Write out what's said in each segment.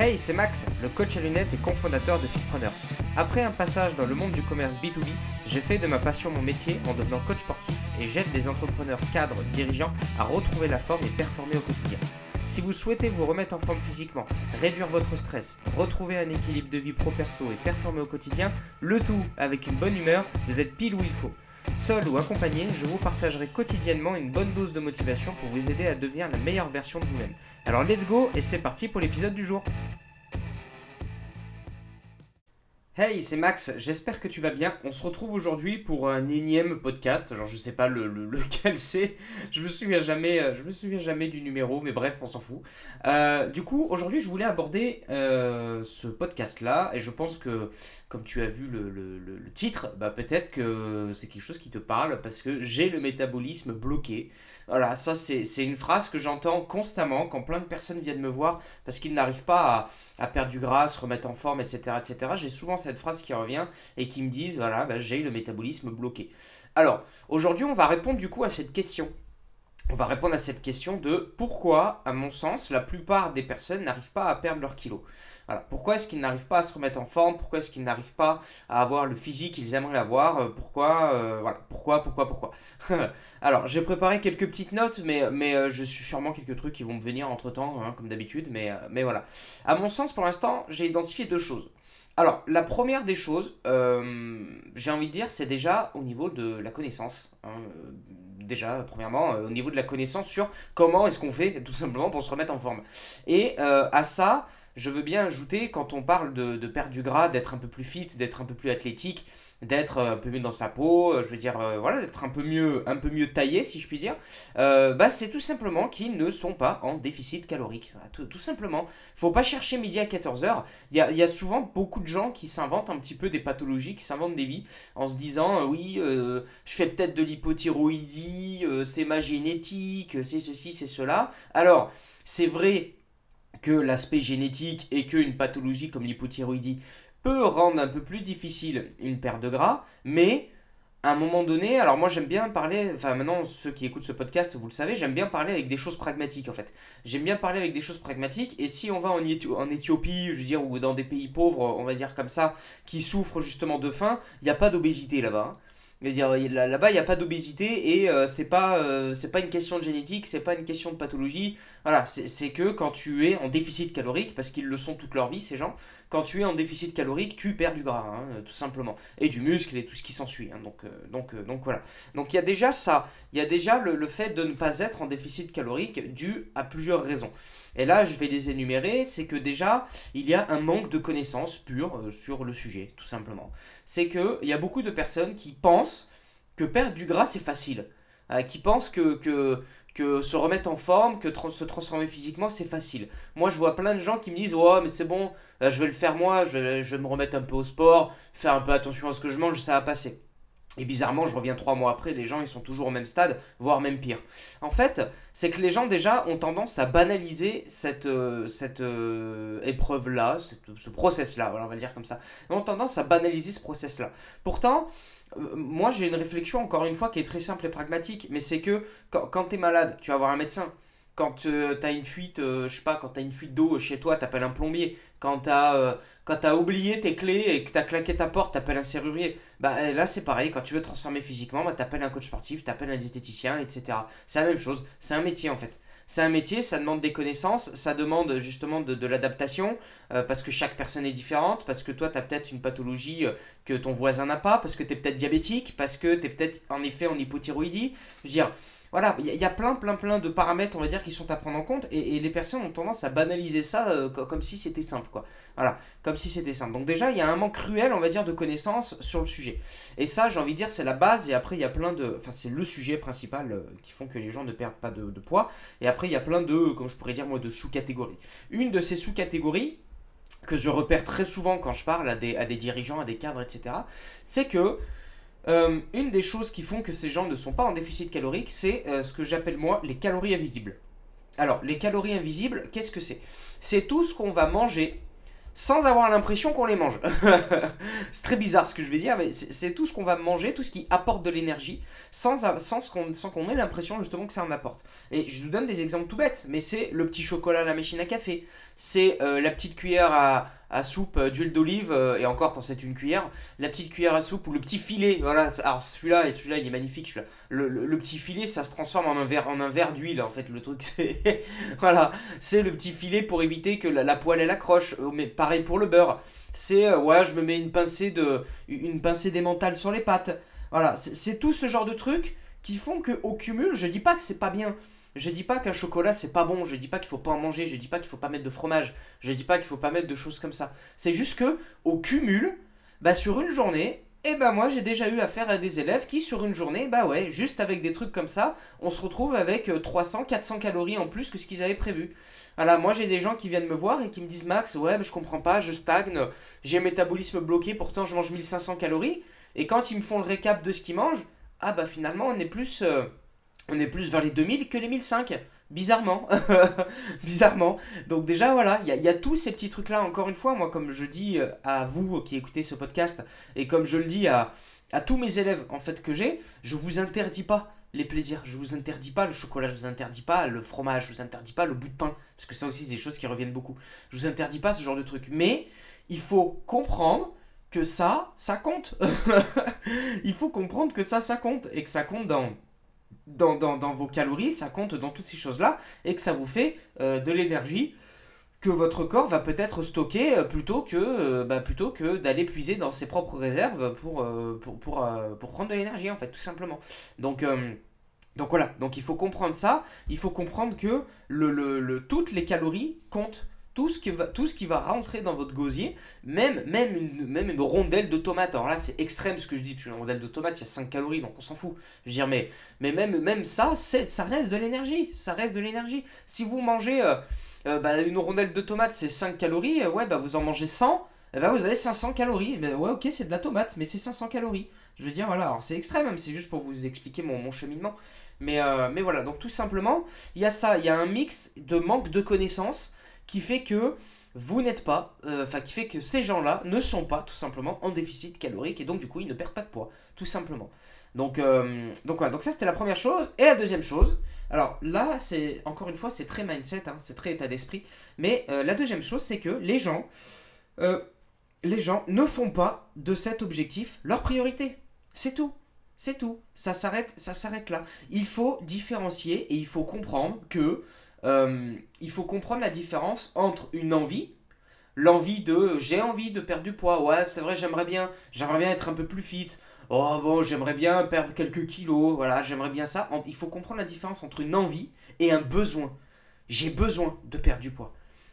Hey, c'est Max, le coach à lunettes et cofondateur de Fitpreneur. Après un passage dans le monde du commerce B2B, j'ai fait de ma passion mon métier en devenant coach sportif et j'aide les entrepreneurs cadres, dirigeants à retrouver la forme et performer au quotidien. Si vous souhaitez vous remettre en forme physiquement, réduire votre stress, retrouver un équilibre de vie pro-perso et performer au quotidien, le tout avec une bonne humeur, vous êtes pile où il faut. Seul ou accompagné, je vous partagerai quotidiennement une bonne dose de motivation pour vous aider à devenir la meilleure version de vous-même. Alors let's go et c'est parti pour l'épisode du jour. Hey, c'est Max, j'espère que tu vas bien. On se retrouve aujourd'hui pour un énième podcast. Genre, je sais pas le, lequel c'est. Je me souviens jamais, euh, je me souviens jamais du numéro, mais bref, on s'en fout. Euh, du coup, aujourd'hui, je voulais aborder euh, ce podcast-là, et je pense que, comme tu as vu le, le titre, bah peut-être que c'est quelque chose qui te parle parce que j'ai le métabolisme bloqué. Voilà, ça c'est une phrase que j'entends constamment quand plein de personnes viennent me voir parce qu'ils n'arrivent pas à, perdre du gras, se remettre en forme, etc. etc. J'ai souvent cette phrase qui revient et qui me disent, voilà, bah, j'ai le métabolisme bloqué. Alors, aujourd'hui, on va répondre du coup à cette question. On va répondre à cette question de pourquoi, à mon sens, la plupart des personnes n'arrivent pas à perdre leur kilo. Pourquoi est-ce qu'ils n'arrivent pas à se remettre en forme? Pourquoi est-ce qu'ils n'arrivent pas à avoir le physique qu'ils aimeraient avoir? Euh, Pourquoi euh, Voilà. Pourquoi Pourquoi Pourquoi? Alors, j'ai préparé quelques petites notes, mais, mais euh, je suis sûrement quelques trucs qui vont me venir entre temps, hein, comme d'habitude. Mais, mais voilà. À mon sens, pour l'instant, j'ai identifié deux choses. Alors, la première des choses, j'ai envie de dire, c'est déjà au niveau de la connaissance. Hein, déjà, premièrement, au niveau de la connaissance sur comment est-ce qu'on fait, tout simplement, pour se remettre en forme. Et à ça, je veux bien ajouter, quand on parle de perdre du gras, d'être un peu plus fit, d'être un peu plus athlétique, d'être euh, un peu mieux dans sa peau, euh, je veux dire, euh, voilà, d'être un peu mieux, un peu mieux taillé, si je puis dire, bah, c'est tout simplement qu'ils ne sont pas en déficit calorique. Tout, tout simplement. faut pas chercher midi à 14h. Il y a, y a, souvent beaucoup de gens qui s'inventent un petit peu des pathologies, qui s'inventent des vies, en se disant, oui, je fais peut-être de l'hypothyroïdie, c'est ma génétique, c'est ceci, c'est cela. Alors, c'est vrai que l'aspect génétique et qu'une pathologie comme l'hypothyroïdie peut rendre un peu plus difficile une perte de gras, mais à un moment donné, alors moi j'aime bien parler, enfin maintenant ceux qui écoutent ce podcast, vous le savez, j'aime bien parler avec des choses pragmatiques en fait. J'aime bien parler avec des choses pragmatiques et si on va en, Éthiopie, je veux dire, ou dans des pays pauvres, on va dire comme ça, qui souffrent justement de faim, il n'y a pas d'obésité là-bas. Hein là-bas, il n'y a pas d'obésité et euh, c'est pas, euh, c'est pas une question de génétique, c'est pas une question de pathologie. Voilà, c'est que quand tu es en déficit calorique, parce qu'ils le sont toute leur vie, ces gens, quand tu es en déficit calorique, tu perds du gras, hein, tout simplement. Et du muscle et tout ce qui s'ensuit. Hein, donc, euh, donc voilà. Donc il y a déjà ça. Il y a déjà le, le fait de ne pas être en déficit calorique dû à plusieurs raisons. Et là, je vais les énumérer, c'est que déjà, il y a un manque de connaissances pures euh, sur le sujet, tout simplement. C'est qu'il y a beaucoup de personnes qui pensent que perdre du gras, c'est facile. Euh, qui pensent que se remettre en forme, que se transformer physiquement, c'est facile. Moi, je vois plein de gens qui me disent Oh, mais c'est bon, euh, je vais le faire moi, je, je vais me remettre un peu au sport, faire un peu attention à ce que je mange, ça va passer. Et bizarrement, je reviens trois mois après, les gens ils sont toujours au même stade, voire même pire. En fait, c'est que les gens déjà ont tendance à banaliser cette, euh, cette euh, épreuve-là, ce process-là, on va le dire comme ça. Ils ont tendance à banaliser ce process-là. Pourtant, euh, moi j'ai une réflexion encore une fois qui est très simple et pragmatique, mais c'est que quand, quand tu es malade, tu vas voir un médecin quand tu as une fuite, je sais pas, quand tu as une fuite d'eau chez toi, tu appelles un plombier. Quand tu as, as, oublié tes clés et que tu as claqué ta porte, tu appelles un serrurier. Bah là, c'est pareil. Quand tu veux transformer physiquement, bah, tu appelles un coach sportif, tu appelles un diététicien, etc. C'est la même chose. C'est un métier en fait. C'est un métier, ça demande des connaissances, ça demande justement de, de l'adaptation, parce que chaque personne est différente, parce que toi, tu as peut-être une pathologie que ton voisin n'a pas, parce que tu es peut-être diabétique, parce que tu es peut-être en effet en hypothyroïdie. Je veux dire, voilà, il y, a plein, plein, plein de paramètres, on va dire, qui sont à prendre en compte, et, les personnes ont tendance à banaliser ça euh, comme si c'était simple, quoi. Voilà, comme si c'était simple. Donc déjà, il y a un manque cruel, on va dire, de connaissances sur le sujet. Et ça, j'ai envie de dire, c'est la base, et après, il y a plein de... Enfin, c'est le sujet principal euh, qui font que les gens ne perdent pas de, de poids, et après, il y a plein de, comme je pourrais dire, moi, de sous-catégories. Une de ces sous-catégories, que je repère très souvent quand je parle à des, à des dirigeants, à des cadres, etc., c'est que euh, une des choses qui font que ces gens ne sont pas en déficit calorique, c'est euh, ce que j'appelle moi les calories invisibles. Alors, les calories invisibles, qu'est-ce que c'est? C'est tout ce qu'on va manger sans avoir l'impression qu'on les mange. c'est très bizarre ce que je vais dire, mais c'est tout ce qu'on va manger, tout ce qui apporte de l'énergie, sans, sans, qu'on, ait l'impression justement que ça en apporte. Et je vous donne des exemples tout bêtes, mais c'est le petit chocolat à la machine à café, c'est euh, la petite cuillère à, à soupe euh, d'huile d'olive, euh, et encore quand c'est une cuillère, la petite cuillère à soupe ou le petit filet, voilà, alors celui-là, et celui-là il est magnifique, celui-là. Le, petit filet ça se transforme en un verre, en un verre d'huile en fait, le truc c'est, voilà, c'est le petit filet pour éviter que la, poêle elle accroche, euh, mais pareil pour le beurre, c'est, ouais, je me mets une pincée de, une pincée d'émental sur les pâtes, voilà, c'est tout ce genre de trucs qui font que au cumul, je dis pas que c'est pas bien, je dis pas qu'un chocolat c'est pas bon, je dis pas qu'il faut pas en manger, je dis pas qu'il faut pas mettre de fromage, je dis pas qu'il faut pas mettre de choses comme ça. C'est juste que au cumul, bah sur une journée, et eh ben moi j'ai déjà eu affaire à des élèves qui sur une journée, bah ouais, juste avec des trucs comme ça, on se retrouve avec 300, euh, 400 calories en plus que ce qu'ils avaient prévu. Voilà, moi j'ai des gens qui viennent me voir et qui me disent Max, ouais, mais je comprends pas, je stagne, j'ai un métabolisme bloqué, pourtant je mange 1500 calories. Et quand ils me font le récap de ce qu'ils mangent, ah bah finalement on est plus... Euh, on est plus vers les 2000 que les 1005. Bizarrement. Bizarrement. Donc déjà, voilà, il y, a, tous ces petits trucs-là. Encore une fois, moi, comme je dis euh, à vous qui écoutez ce podcast, et comme je le dis à, à tous mes élèves, en fait, que j'ai, je vous interdis pas les plaisirs. Je vous interdis pas le chocolat, je vous interdis pas le fromage, je vous interdis pas le bout de pain. Parce que ça aussi, c'est des choses qui reviennent beaucoup. Je vous interdis pas ce genre de trucs. Mais il faut comprendre que ça, ça compte. il faut comprendre que ça, ça compte. Et que ça compte dans dans, dans, vos calories, ça compte dans toutes ces choses-là, et que ça vous fait euh, de l'énergie que votre corps va peut-être stocker euh, plutôt que, euh, bah, plutôt que d'aller puiser dans ses propres réserves pour, pour, pour, pour prendre de l'énergie, en fait, tout simplement. Donc... donc voilà, donc il faut comprendre ça, il faut comprendre que le, le, le toutes les calories comptent tout ce qui va, tout ce qui va rentrer dans votre gosier, même, même, une, même une rondelle de tomate. Alors là, c'est extrême ce que je dis, une rondelle de tomate, il y a 5 calories, donc on s'en fout. Je veux dire, mais, mais même, même ça, ça reste de l'énergie. Ça reste de l'énergie. Si vous mangez euh, euh, bah, une rondelle de tomate, c'est 5 calories, euh, ouais, bah, vous en mangez 100, et eh bah, vous avez 500 calories. Mais ouais, ok, c'est de la tomate, mais c'est 500 calories. Je veux dire, voilà, alors c'est extrême, même, c'est juste pour vous expliquer mon, mon cheminement. Mais, mais voilà, donc tout simplement, il y a ça, il y a un mix de manque de connaissances qui fait que vous n'êtes pas, euh, enfin qui fait que ces gens-là ne sont pas tout simplement en déficit calorique et donc du coup ils ne perdent pas de poids, tout simplement. Donc, euh, donc voilà, donc ça c'était la première chose. Et la deuxième chose, alors là c'est encore une fois c'est très mindset, hein, c'est très état d'esprit, mais euh, la deuxième chose c'est que les gens, les gens ne font pas de cet objectif leur priorité. C'est tout. C'est tout. Ça s'arrête, ça s'arrête là. Il faut différencier et il faut comprendre que euh, il faut comprendre la différence entre une envie, l'envie de j'ai envie de perdre du poids, ouais c'est vrai j'aimerais bien, j'aimerais bien être un peu plus fit, oh bon j'aimerais bien perdre quelques kilos, voilà j'aimerais bien ça. Il faut comprendre la différence entre une envie et un besoin. J'ai besoin de perdre du poids.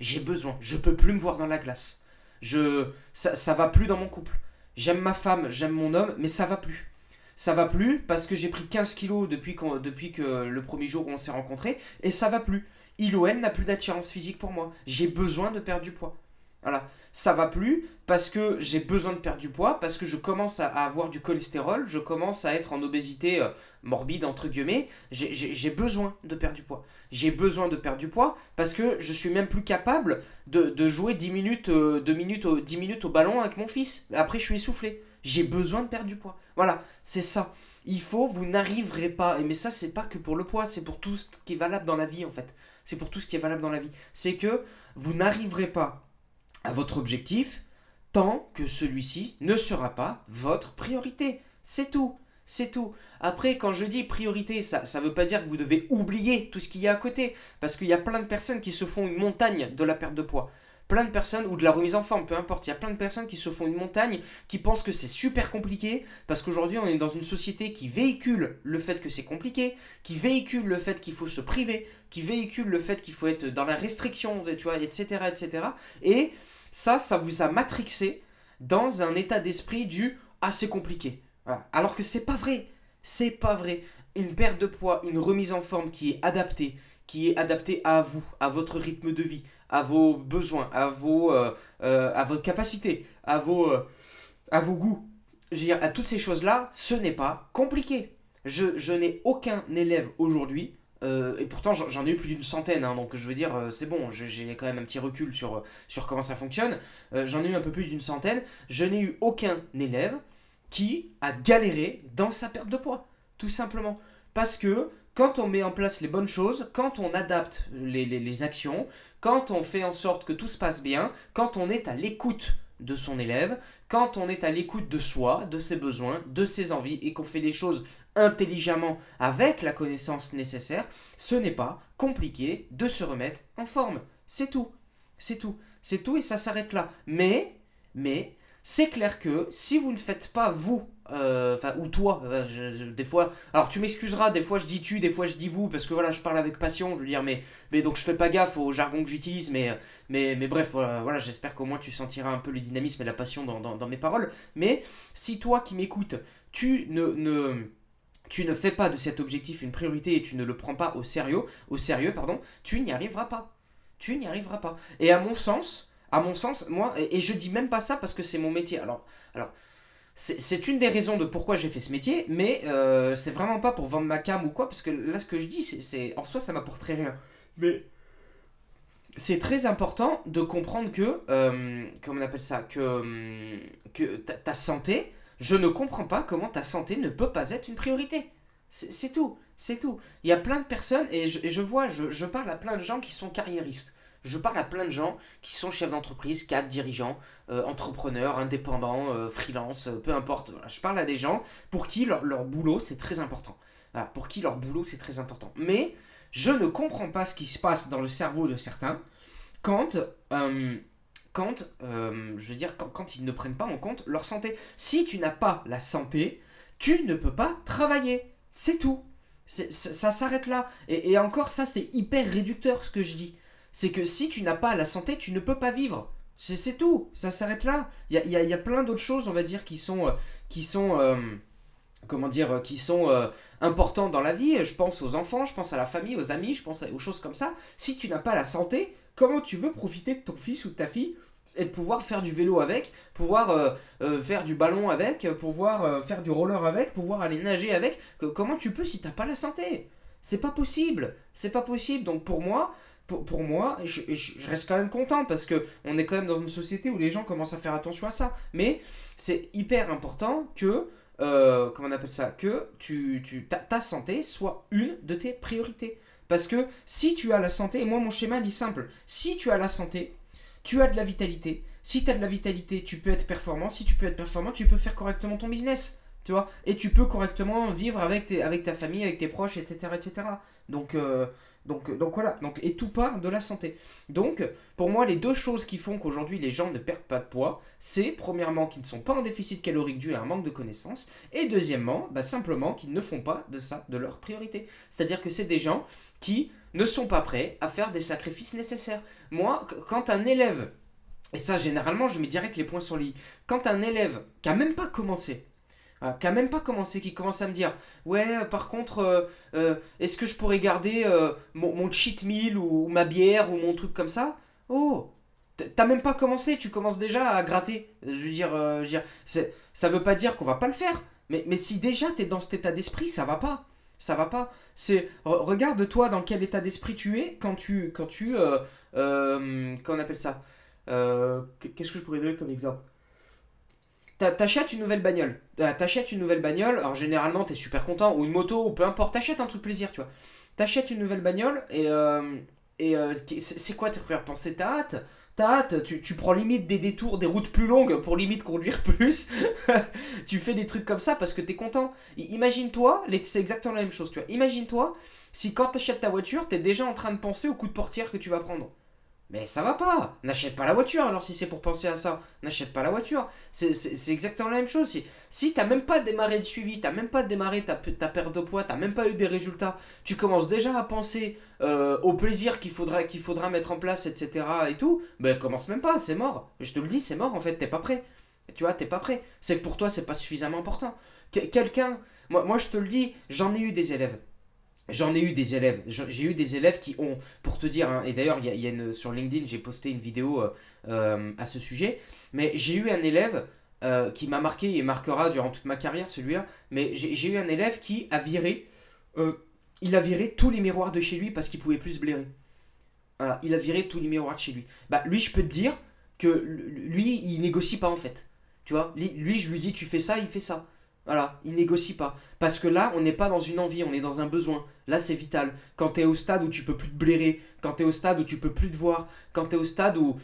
J'ai besoin, je peux plus me voir dans la glace. Je ça, ça va plus dans mon couple. J'aime ma femme, j'aime mon homme, mais ça va plus ça va plus parce que j'ai pris 15 kilos depuis, que le premier jour où on s'est rencontrés et ça va plus. Il ou elle n'a plus d'attirance physique pour moi. J'ai besoin de perdre du poids. Voilà, ça va plus parce que j'ai besoin de perdre du poids, parce que je commence à, avoir du cholestérol, je commence à être en obésité euh, morbide entre guillemets, j'ai besoin de perdre du poids. J'ai besoin de perdre du poids parce que je suis même plus capable de, jouer 10 minutes, euh, minutes, 10 minutes au ballon avec mon fils. Après je suis essoufflé. J'ai besoin de perdre du poids. Voilà, c'est ça. Il faut, vous n'arriverez pas, et mais ça c'est pas que pour le poids, c'est pour tout ce qui est valable dans la vie en fait. C'est pour tout ce qui est valable dans la vie. C'est que vous n'arriverez pas à votre objectif tant que celui-ci ne sera pas votre priorité. C'est tout. C'est tout. Après, quand je dis priorité, ça ne veut pas dire que vous devez oublier tout ce qu'il y a à côté. Parce qu'il y a plein de personnes qui se font une montagne de la perte de poids plein de personnes, ou de la remise en forme, peu importe, il y a plein de personnes qui se font une montagne, qui pensent que c'est super compliqué, parce qu'aujourd'hui on est dans une société qui véhicule le fait que c'est compliqué, qui véhicule le fait qu'il faut se priver, qui véhicule le fait qu'il faut être dans la restriction, tu vois, etc., etc. Et ça, ça vous a matrixé dans un état d'esprit du « ah c'est compliqué Alors que c'est pas vrai, c'est pas vrai. Une perte de poids, une remise en forme qui est adaptée, qui est adaptée à vous, à votre rythme de vie, à vos besoins, à, vos, euh, euh, à votre capacité, à vos, euh, à vos goûts. Je veux dire, à toutes ces choses-là, ce n'est pas compliqué. Je, je n'ai aucun élève aujourd'hui, et pourtant j'en ai eu plus d'une centaine, hein, donc je veux dire, c'est bon, j'ai quand même un petit recul sur, sur comment ça fonctionne. j'en ai eu un peu plus d'une centaine. Je n'ai eu aucun élève qui a galéré dans sa perte de poids, tout simplement. Parce que quand on met en place les bonnes choses, quand on adapte les, actions, quand on fait en sorte que tout se passe bien, quand on est à l'écoute de son élève, quand on est à l'écoute de soi, de ses besoins, de ses envies et qu'on fait les choses intelligemment avec la connaissance nécessaire, ce n'est pas compliqué de se remettre en forme. C'est tout. C'est tout. C'est tout et ça s'arrête là. Mais, mais, c'est clair que si vous ne faites pas vous enfin ou toi euh, des fois alors tu m'excuseras des fois je dis tu des fois je dis vous parce que voilà je parle avec passion je veux dire mais mais donc je fais pas gaffe au jargon que j'utilise mais mais bref voilà, j'espère qu'au moins tu sentiras un peu le dynamisme et la passion dans, dans, dans mes paroles. Mais si toi qui m'écoutes tu ne, ne tu ne fais pas de cet objectif une priorité et tu ne le prends pas au sérieux au sérieux pardon tu n'y arriveras pas. Tu n'y arriveras pas. Et à mon sens à mon sens moi et je dis même pas ça parce que c'est mon métier. Alors alors c'est une des raisons de pourquoi j'ai fait ce métier, mais euh, c'est vraiment pas pour vendre ma cam ou quoi, parce que là, ce que je dis, c'est en soi, ça m'apporterait rien. Mais c'est très important de comprendre que, euh, comment on appelle ça, que, euh, ta, santé, je ne comprends pas comment ta santé ne peut pas être une priorité. C'est tout, c'est tout. Il y a plein de personnes, et je, vois, je parle à plein de gens qui sont carriéristes. Je parle à plein de gens qui sont chefs d'entreprise, cadres, dirigeants, euh, entrepreneurs, indépendants, euh, freelance, euh, peu importe. Je parle à des gens pour qui leur, boulot c'est très important. pour qui leur boulot c'est très important. Mais je ne comprends pas ce qui se passe dans le cerveau de certains quand, quand je veux dire, quand, ils ne prennent pas en compte leur santé. Si tu n'as pas la santé, tu ne peux pas travailler. C'est tout. Ça, s'arrête là. et encore, ça, c'est hyper réducteur ce que je dis c'est que si tu n'as pas la santé, tu ne peux pas vivre. C'est tout, ça s'arrête là. Il y a, y a, plein d'autres choses, on va dire, qui sont, euh, qui sont euh, comment dire, euh, qui sont importantes dans la vie. Je pense aux enfants, je pense à la famille, aux amis, je pense aux choses comme ça. Si tu n'as pas la santé, comment tu veux profiter de ton fils ou de ta fille et pouvoir faire du vélo avec, pouvoir faire du ballon avec, pouvoir faire du roller avec, pouvoir aller nager avec? comment tu peux si tu n'as pas la santé? C'est pas possible. C'est pas possible. Donc pour moi, pour, moi, je, reste quand même content parce que on est quand même dans une société où les gens commencent à faire attention à ça. Mais c'est hyper important que, euh, comment on appelle ça, que tu, ta, santé soit une de tes priorités. Parce que si tu as la santé, et moi mon schéma il est simple, si tu as la santé, tu as de la vitalité. Si tu as de la vitalité, tu peux être performant. Si tu peux être performant, tu peux faire correctement ton business. Tu vois Et tu peux correctement vivre avec, tes, avec ta famille, avec tes proches, etc. etc. Donc, euh, donc, donc voilà, donc, et tout part de la santé. Donc, pour moi, les deux choses qui font qu'aujourd'hui les gens ne perdent pas de poids, c'est premièrement qu'ils ne sont pas en déficit calorique dû à un manque de connaissances, et deuxièmement, bah, simplement qu'ils ne font pas de ça de leur priorité. C'est-à-dire que c'est des gens qui ne sont pas prêts à faire des sacrifices nécessaires. Moi, quand un élève, et ça généralement je mets direct les points sur lit, quand un élève qui a même pas commencé, ah, qui a même pas commencé, qui commence à me dire Ouais, euh, par contre, euh, euh, est-ce que je pourrais garder mon, cheat meal ou, ma bière ou mon truc comme ça? Oh T'as même pas commencé, tu commences déjà à gratter. Je veux dire, ça veut pas dire qu'on va pas le faire. Mais, si déjà t'es dans cet état d'esprit, ça va pas. Ça va pas. C'est regarde-toi dans quel état d'esprit tu es quand tu quand tu comment on appelle ça? Qu'est-ce que je pourrais donner comme exemple? T'achètes une nouvelle bagnole. Euh, t'achètes une nouvelle bagnole, alors généralement t'es super content, ou une moto, ou peu importe, t'achètes un truc plaisir, tu vois. T'achètes une nouvelle bagnole, et, euh, et euh, c'est quoi tes premières pensées? T'as hâte? T'as hâte, tu, tu, prends limite des détours, des routes plus longues pour limite conduire plus. tu fais des trucs comme ça parce que t'es content. Imagine-toi, c'est exactement la même chose, tu vois. Imagine-toi si quand t'achètes ta voiture, t'es déjà en train de penser au coup de portière que tu vas prendre. Mais ça va pas N'achète pas la voiture alors si c'est pour penser à ça. N'achète pas la voiture. C'est exactement la même chose. Si, si t'as même pas démarré de suivi, t'as même pas démarré ta, perte de poids, t'as même pas eu des résultats, tu commences déjà à penser euh, au plaisir qu'il faudra, qu'il faudra mettre en place, etc. et tout, ben commence même pas, c'est mort. Je te le dis, c'est mort en fait, t'es pas prêt. Tu vois, t'es pas prêt. C'est que pour toi, c'est pas suffisamment important. Quelqu'un, moi, moi je te le dis, j'en ai eu des élèves. J'en ai eu des élèves. J'ai eu des élèves qui ont, pour te dire, hein, et d'ailleurs, il y a, sur LinkedIn, j'ai posté une vidéo euh, euh, à ce sujet, mais j'ai eu un élève euh, qui m'a marqué et marquera durant toute ma carrière, celui-là, mais j'ai eu un élève qui a viré il a viré tous les miroirs de chez lui parce qu'il pouvait plus se blairer. Il a viré tous les miroirs de chez lui. Bah lui, je peux te dire que lui, il négocie pas en fait. Tu vois, lui, je lui dis tu fais ça, il fait ça. Voilà, il négocie pas. Parce que là, on n'est pas dans une envie, on est dans un besoin. Là, c'est vital. Quand tu es au stade où tu peux plus te blairer, quand tu es au stade où tu peux plus te voir, quand tu es au stade où,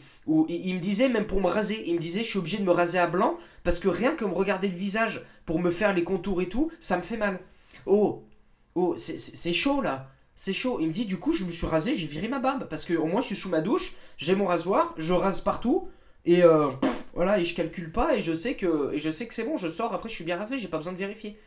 il, me disait, même pour me raser, il me disait, je suis obligé de me raser à blanc, parce que rien que me regarder le visage pour me faire les contours et tout, ça me fait mal. Oh, oh, c'est chaud là. C'est chaud. Il me dit, du coup, je me suis rasé, j'ai viré ma barbe. Parce que au moins, je suis sous ma douche, j'ai mon rasoir, je rase partout. Et euh, voilà, et je calcule pas et je sais que et je sais que c'est bon, je sors après je suis bien rasé, j'ai pas besoin de vérifier.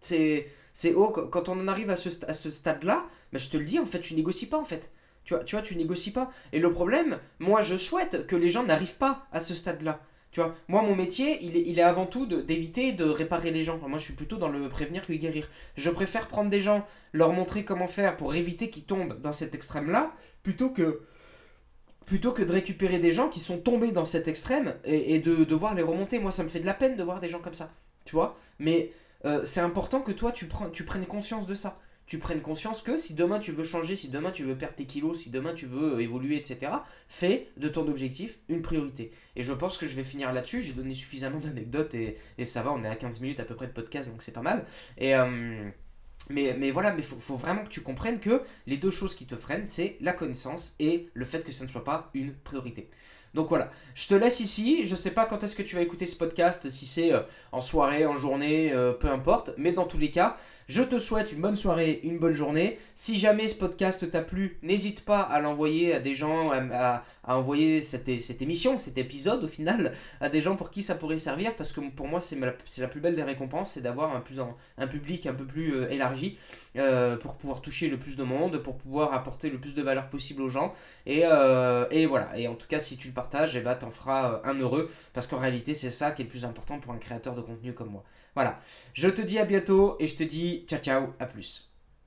C'est c'est oh quand on en arrive à ce, à ce stade-là, bah, je te le dis en fait, tu négocies pas en fait. Tu vois, tu vois, tu négocies pas. Et le problème, moi je souhaite que les gens n'arrivent pas à ce stade-là. Tu vois, moi mon métier, il est, avant tout d'éviter de, réparer les gens. Moi je suis plutôt dans le prévenir que guérir. Je préfère prendre des gens, leur montrer comment faire pour éviter qu'ils tombent dans cet extrême-là, plutôt que plutôt que de récupérer des gens qui sont tombés dans cet extrême et, de devoir les remonter. Moi, ça me fait de la peine de voir des gens comme ça, tu vois. Mais euh, c'est important que toi, tu, prends, tu prennes conscience de ça. Tu prennes conscience que si demain tu veux changer, si demain tu veux perdre tes kilos, si demain tu veux évoluer, etc., fais de ton objectif une priorité. Et je pense que je vais finir là-dessus. J'ai donné suffisamment d'anecdotes et, ça va, on est à 15 minutes à peu près de podcast, donc c'est pas mal. Et. Euh, mais, voilà, mais faut, vraiment que tu comprennes que les deux choses qui te freinent, c'est la connaissance et le fait que ça ne soit pas une priorité. Donc voilà, je te laisse ici. Je sais pas quand est-ce que tu vas écouter ce podcast, si c'est euh, en soirée, en journée, euh, peu importe. Mais dans tous les cas, je te souhaite une bonne soirée, une bonne journée. Si jamais ce podcast t'a plu, n'hésite pas à l'envoyer à des gens, à, envoyer cette, émission, cet épisode au final, à des gens pour qui ça pourrait servir. Parce que pour moi, c'est la, plus belle des récompenses, c'est d'avoir un, un public un peu plus euh, élargi pour pouvoir toucher le plus de monde, pour pouvoir apporter le plus de valeur possible aux gens. Et, et voilà. Et en tout cas, si tu le et eh ben, t'en feras euh, un heureux. Parce qu'en réalité, c'est ça qui est le plus important pour un créateur de contenu comme moi. Voilà. Je te dis à bientôt et je te dis ciao ciao, à plus.